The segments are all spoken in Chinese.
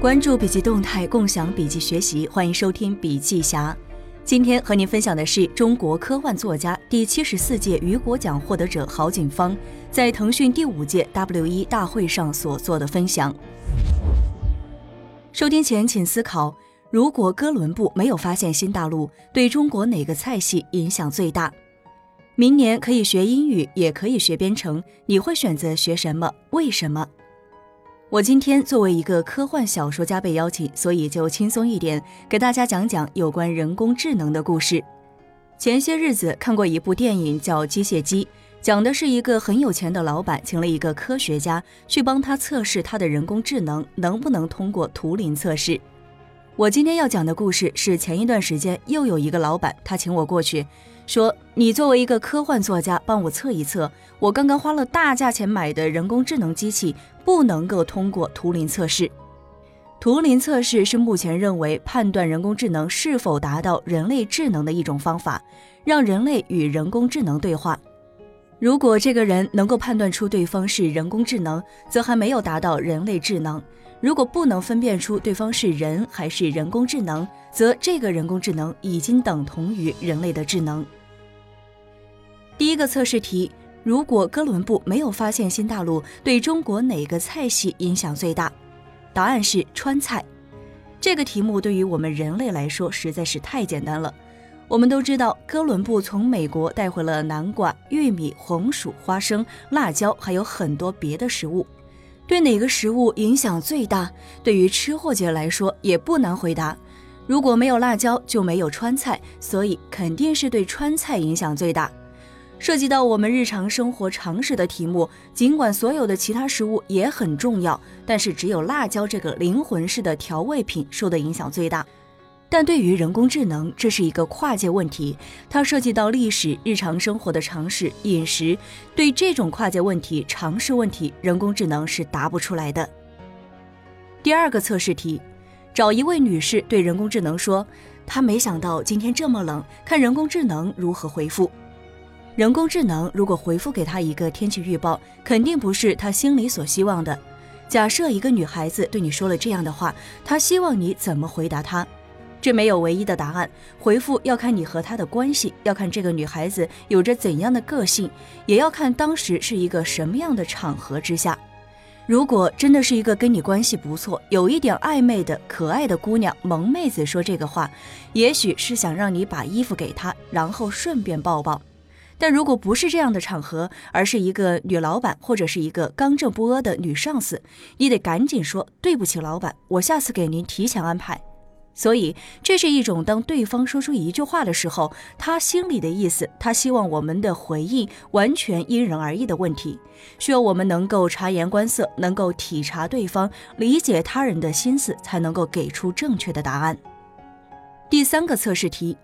关注笔记动态，共享笔记学习，欢迎收听笔记侠。今天和您分享的是中国科幻作家、第七十四届雨果奖获得者郝景芳在腾讯第五届 W 一大会上所做的分享。收听前请思考：如果哥伦布没有发现新大陆，对中国哪个菜系影响最大？明年可以学英语，也可以学编程，你会选择学什么？为什么？我今天作为一个科幻小说家被邀请，所以就轻松一点，给大家讲讲有关人工智能的故事。前些日子看过一部电影叫《机械姬》，讲的是一个很有钱的老板请了一个科学家去帮他测试他的人工智能能不能通过图灵测试。我今天要讲的故事是前一段时间又有一个老板他请我过去。说你作为一个科幻作家，帮我测一测，我刚刚花了大价钱买的人工智能机器不能够通过图灵测试。图灵测试是目前认为判断人工智能是否达到人类智能的一种方法，让人类与人工智能对话。如果这个人能够判断出对方是人工智能，则还没有达到人类智能；如果不能分辨出对方是人还是人工智能，则这个人工智能已经等同于人类的智能。第一个测试题：如果哥伦布没有发现新大陆，对中国哪个菜系影响最大？答案是川菜。这个题目对于我们人类来说实在是太简单了。我们都知道，哥伦布从美国带回了南瓜、玉米、红薯、花生、辣椒，还有很多别的食物。对哪个食物影响最大？对于吃货界来说也不难回答。如果没有辣椒，就没有川菜，所以肯定是对川菜影响最大。涉及到我们日常生活常识的题目，尽管所有的其他食物也很重要，但是只有辣椒这个灵魂式的调味品受的影响最大。但对于人工智能，这是一个跨界问题，它涉及到历史、日常生活的常识、饮食。对这种跨界问题、常识问题，人工智能是答不出来的。第二个测试题，找一位女士对人工智能说：“她没想到今天这么冷，看人工智能如何回复。”人工智能如果回复给他一个天气预报，肯定不是他心里所希望的。假设一个女孩子对你说了这样的话，她希望你怎么回答她？这没有唯一的答案，回复要看你和她的关系，要看这个女孩子有着怎样的个性，也要看当时是一个什么样的场合之下。如果真的是一个跟你关系不错、有一点暧昧的可爱的姑娘萌妹子说这个话，也许是想让你把衣服给她，然后顺便抱抱。但如果不是这样的场合，而是一个女老板或者是一个刚正不阿的女上司，你得赶紧说对不起，老板，我下次给您提前安排。所以，这是一种当对方说出一句话的时候，他心里的意思，他希望我们的回应完全因人而异的问题，需要我们能够察言观色，能够体察对方，理解他人的心思，才能够给出正确的答案。第三个测试题。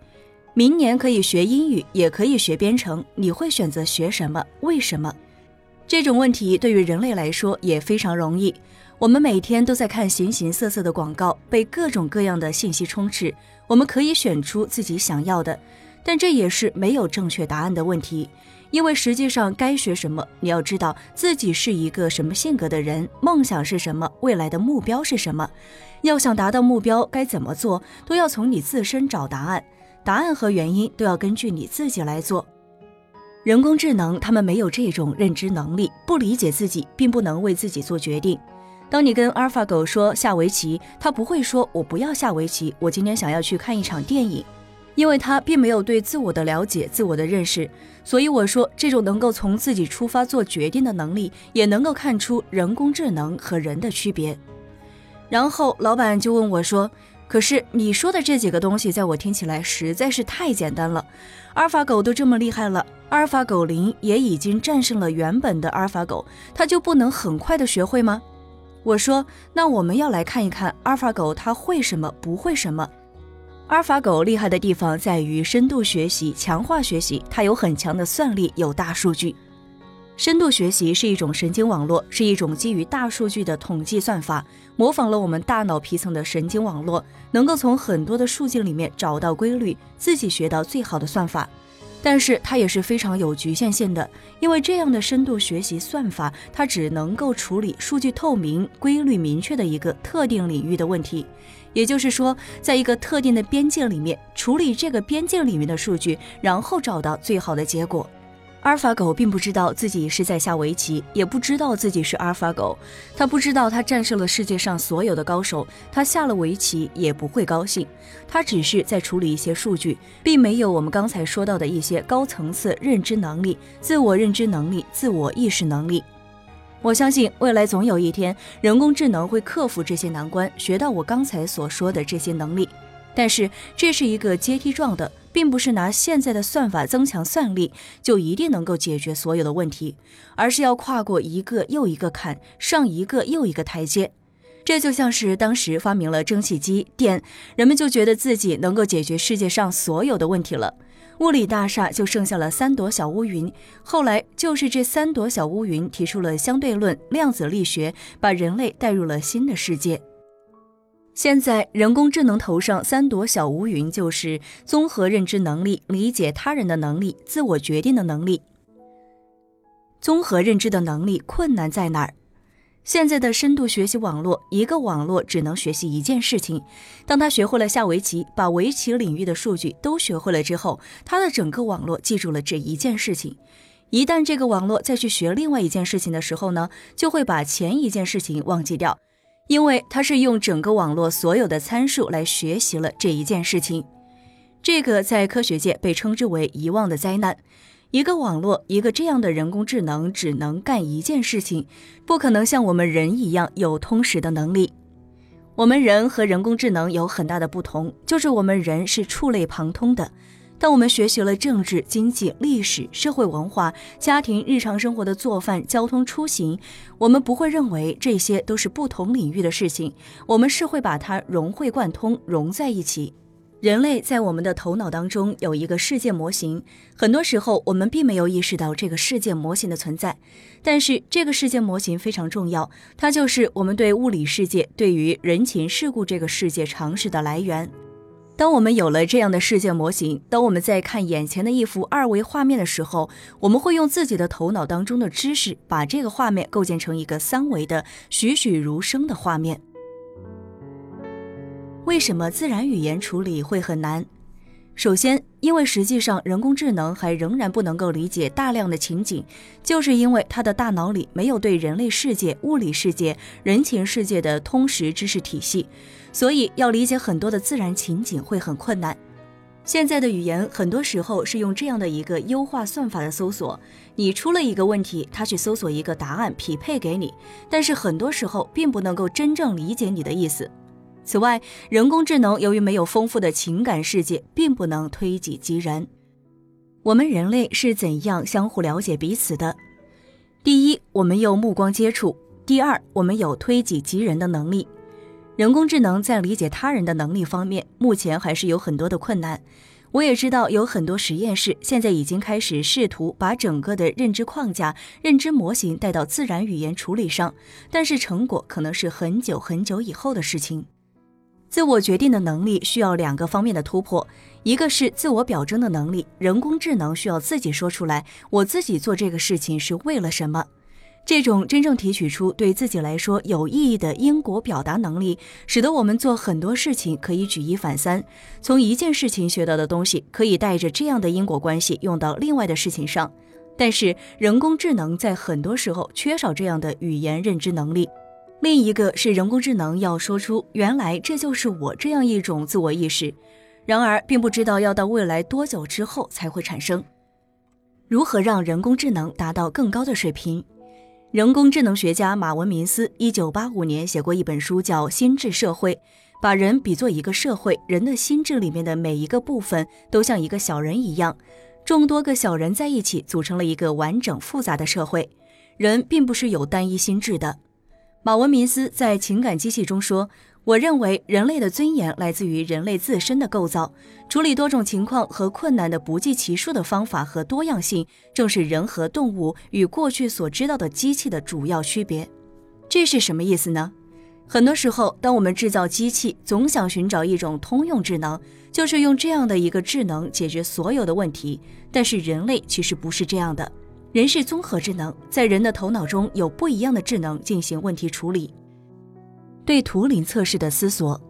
明年可以学英语，也可以学编程，你会选择学什么？为什么？这种问题对于人类来说也非常容易。我们每天都在看形形色色的广告，被各种各样的信息充斥。我们可以选出自己想要的，但这也是没有正确答案的问题。因为实际上该学什么，你要知道自己是一个什么性格的人，梦想是什么，未来的目标是什么。要想达到目标，该怎么做，都要从你自身找答案。答案和原因都要根据你自己来做。人工智能，他们没有这种认知能力，不理解自己，并不能为自己做决定。当你跟阿尔法狗说下围棋，它不会说“我不要下围棋，我今天想要去看一场电影”，因为它并没有对自我的了解、自我的认识。所以我说，这种能够从自己出发做决定的能力，也能够看出人工智能和人的区别。然后老板就问我说。可是你说的这几个东西，在我听起来实在是太简单了。阿尔法狗都这么厉害了，阿尔法狗零也已经战胜了原本的阿尔法狗，它就不能很快的学会吗？我说，那我们要来看一看阿尔法狗它会什么，不会什么。阿尔法狗厉害的地方在于深度学习、强化学习，它有很强的算力，有大数据。深度学习是一种神经网络，是一种基于大数据的统计算法，模仿了我们大脑皮层的神经网络，能够从很多的数据里面找到规律，自己学到最好的算法。但是它也是非常有局限性的，因为这样的深度学习算法，它只能够处理数据透明、规律明确的一个特定领域的问题。也就是说，在一个特定的边界里面处理这个边界里面的数据，然后找到最好的结果。阿尔法狗并不知道自己是在下围棋，也不知道自己是阿尔法狗。他不知道他战胜了世界上所有的高手，他下了围棋也不会高兴。他只是在处理一些数据，并没有我们刚才说到的一些高层次认知能力、自我认知能力、自我意识能力。我相信未来总有一天，人工智能会克服这些难关，学到我刚才所说的这些能力。但是这是一个阶梯状的。并不是拿现在的算法增强算力就一定能够解决所有的问题，而是要跨过一个又一个坎，上一个又一个台阶。这就像是当时发明了蒸汽机、电，人们就觉得自己能够解决世界上所有的问题了，物理大厦就剩下了三朵小乌云。后来就是这三朵小乌云提出了相对论、量子力学，把人类带入了新的世界。现在，人工智能头上三朵小乌云，就是综合认知能力、理解他人的能力、自我决定的能力。综合认知的能力困难在哪儿？现在的深度学习网络，一个网络只能学习一件事情。当他学会了下围棋，把围棋领域的数据都学会了之后，他的整个网络记住了这一件事情。一旦这个网络再去学另外一件事情的时候呢，就会把前一件事情忘记掉。因为它是用整个网络所有的参数来学习了这一件事情，这个在科学界被称之为遗忘的灾难。一个网络，一个这样的人工智能只能干一件事情，不可能像我们人一样有通识的能力。我们人和人工智能有很大的不同，就是我们人是触类旁通的。当我们学习了政治、经济、历史、社会文化、家庭日常生活的做饭、交通出行，我们不会认为这些都是不同领域的事情，我们是会把它融会贯通、融在一起。人类在我们的头脑当中有一个世界模型，很多时候我们并没有意识到这个世界模型的存在，但是这个世界模型非常重要，它就是我们对物理世界、对于人情世故这个世界常识的来源。当我们有了这样的世界模型，当我们在看眼前的一幅二维画面的时候，我们会用自己的头脑当中的知识，把这个画面构建成一个三维的栩栩如生的画面。为什么自然语言处理会很难？首先，因为实际上人工智能还仍然不能够理解大量的情景，就是因为它的大脑里没有对人类世界、物理世界、人情世界的通识知识体系，所以要理解很多的自然情景会很困难。现在的语言很多时候是用这样的一个优化算法的搜索，你出了一个问题，它去搜索一个答案匹配给你，但是很多时候并不能够真正理解你的意思。此外，人工智能由于没有丰富的情感世界，并不能推己及人。我们人类是怎样相互了解彼此的？第一，我们用目光接触；第二，我们有推己及人的能力。人工智能在理解他人的能力方面，目前还是有很多的困难。我也知道有很多实验室现在已经开始试图把整个的认知框架、认知模型带到自然语言处理上，但是成果可能是很久很久以后的事情。自我决定的能力需要两个方面的突破，一个是自我表征的能力，人工智能需要自己说出来，我自己做这个事情是为了什么。这种真正提取出对自己来说有意义的因果表达能力，使得我们做很多事情可以举一反三，从一件事情学到的东西可以带着这样的因果关系用到另外的事情上。但是人工智能在很多时候缺少这样的语言认知能力。另一个是人工智能要说出原来这就是我这样一种自我意识，然而并不知道要到未来多久之后才会产生。如何让人工智能达到更高的水平？人工智能学家马文明斯一九八五年写过一本书，叫《心智社会》，把人比作一个社会，人的心智里面的每一个部分都像一个小人一样，众多个小人在一起组成了一个完整复杂的社会。人并不是有单一心智的。马文明斯在《情感机器》中说：“我认为人类的尊严来自于人类自身的构造，处理多种情况和困难的不计其数的方法和多样性，正是人和动物与过去所知道的机器的主要区别。”这是什么意思呢？很多时候，当我们制造机器，总想寻找一种通用智能，就是用这样的一个智能解决所有的问题。但是人类其实不是这样的，人是综合智能，在人的头脑中有不一样的智能进行问题处理。对图灵测试的思索，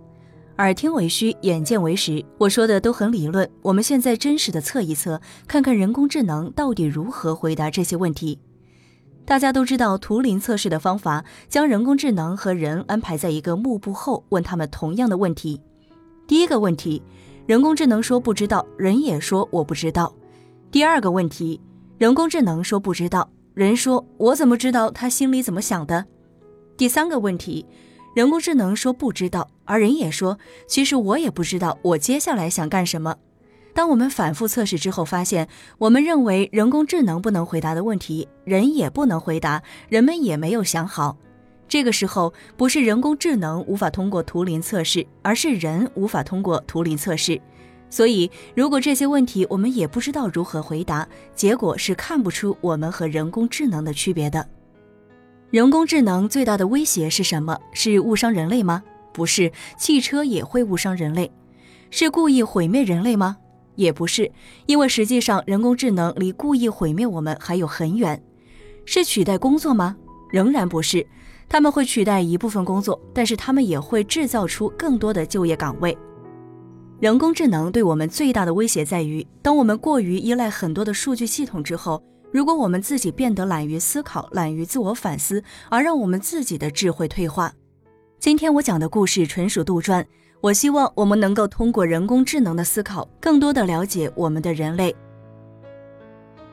耳听为虚，眼见为实。我说的都很理论，我们现在真实的测一测，看看人工智能到底如何回答这些问题。大家都知道图灵测试的方法，将人工智能和人安排在一个幕布后，问他们同样的问题。第一个问题，人工智能说不知道，人也说我不知道。第二个问题，人工智能说不知道，人说我怎么知道他心里怎么想的？第三个问题，人工智能说不知道，而人也说其实我也不知道我接下来想干什么。当我们反复测试之后，发现我们认为人工智能不能回答的问题，人也不能回答，人们也没有想好。这个时候，不是人工智能无法通过图灵测试，而是人无法通过图灵测试。所以，如果这些问题我们也不知道如何回答，结果是看不出我们和人工智能的区别的。人工智能最大的威胁是什么？是误伤人类吗？不是，汽车也会误伤人类。是故意毁灭人类吗？也不是，因为实际上人工智能离故意毁灭我们还有很远。是取代工作吗？仍然不是，他们会取代一部分工作，但是他们也会制造出更多的就业岗位。人工智能对我们最大的威胁在于，当我们过于依赖很多的数据系统之后，如果我们自己变得懒于思考、懒于自我反思，而让我们自己的智慧退化。今天我讲的故事纯属杜撰。我希望我们能够通过人工智能的思考，更多的了解我们的人类。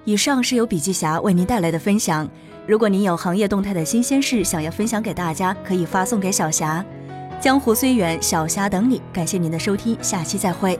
以上是由笔记侠为您带来的分享。如果您有行业动态的新鲜事想要分享给大家，可以发送给小霞。江湖虽远，小虾等你。感谢您的收听，下期再会。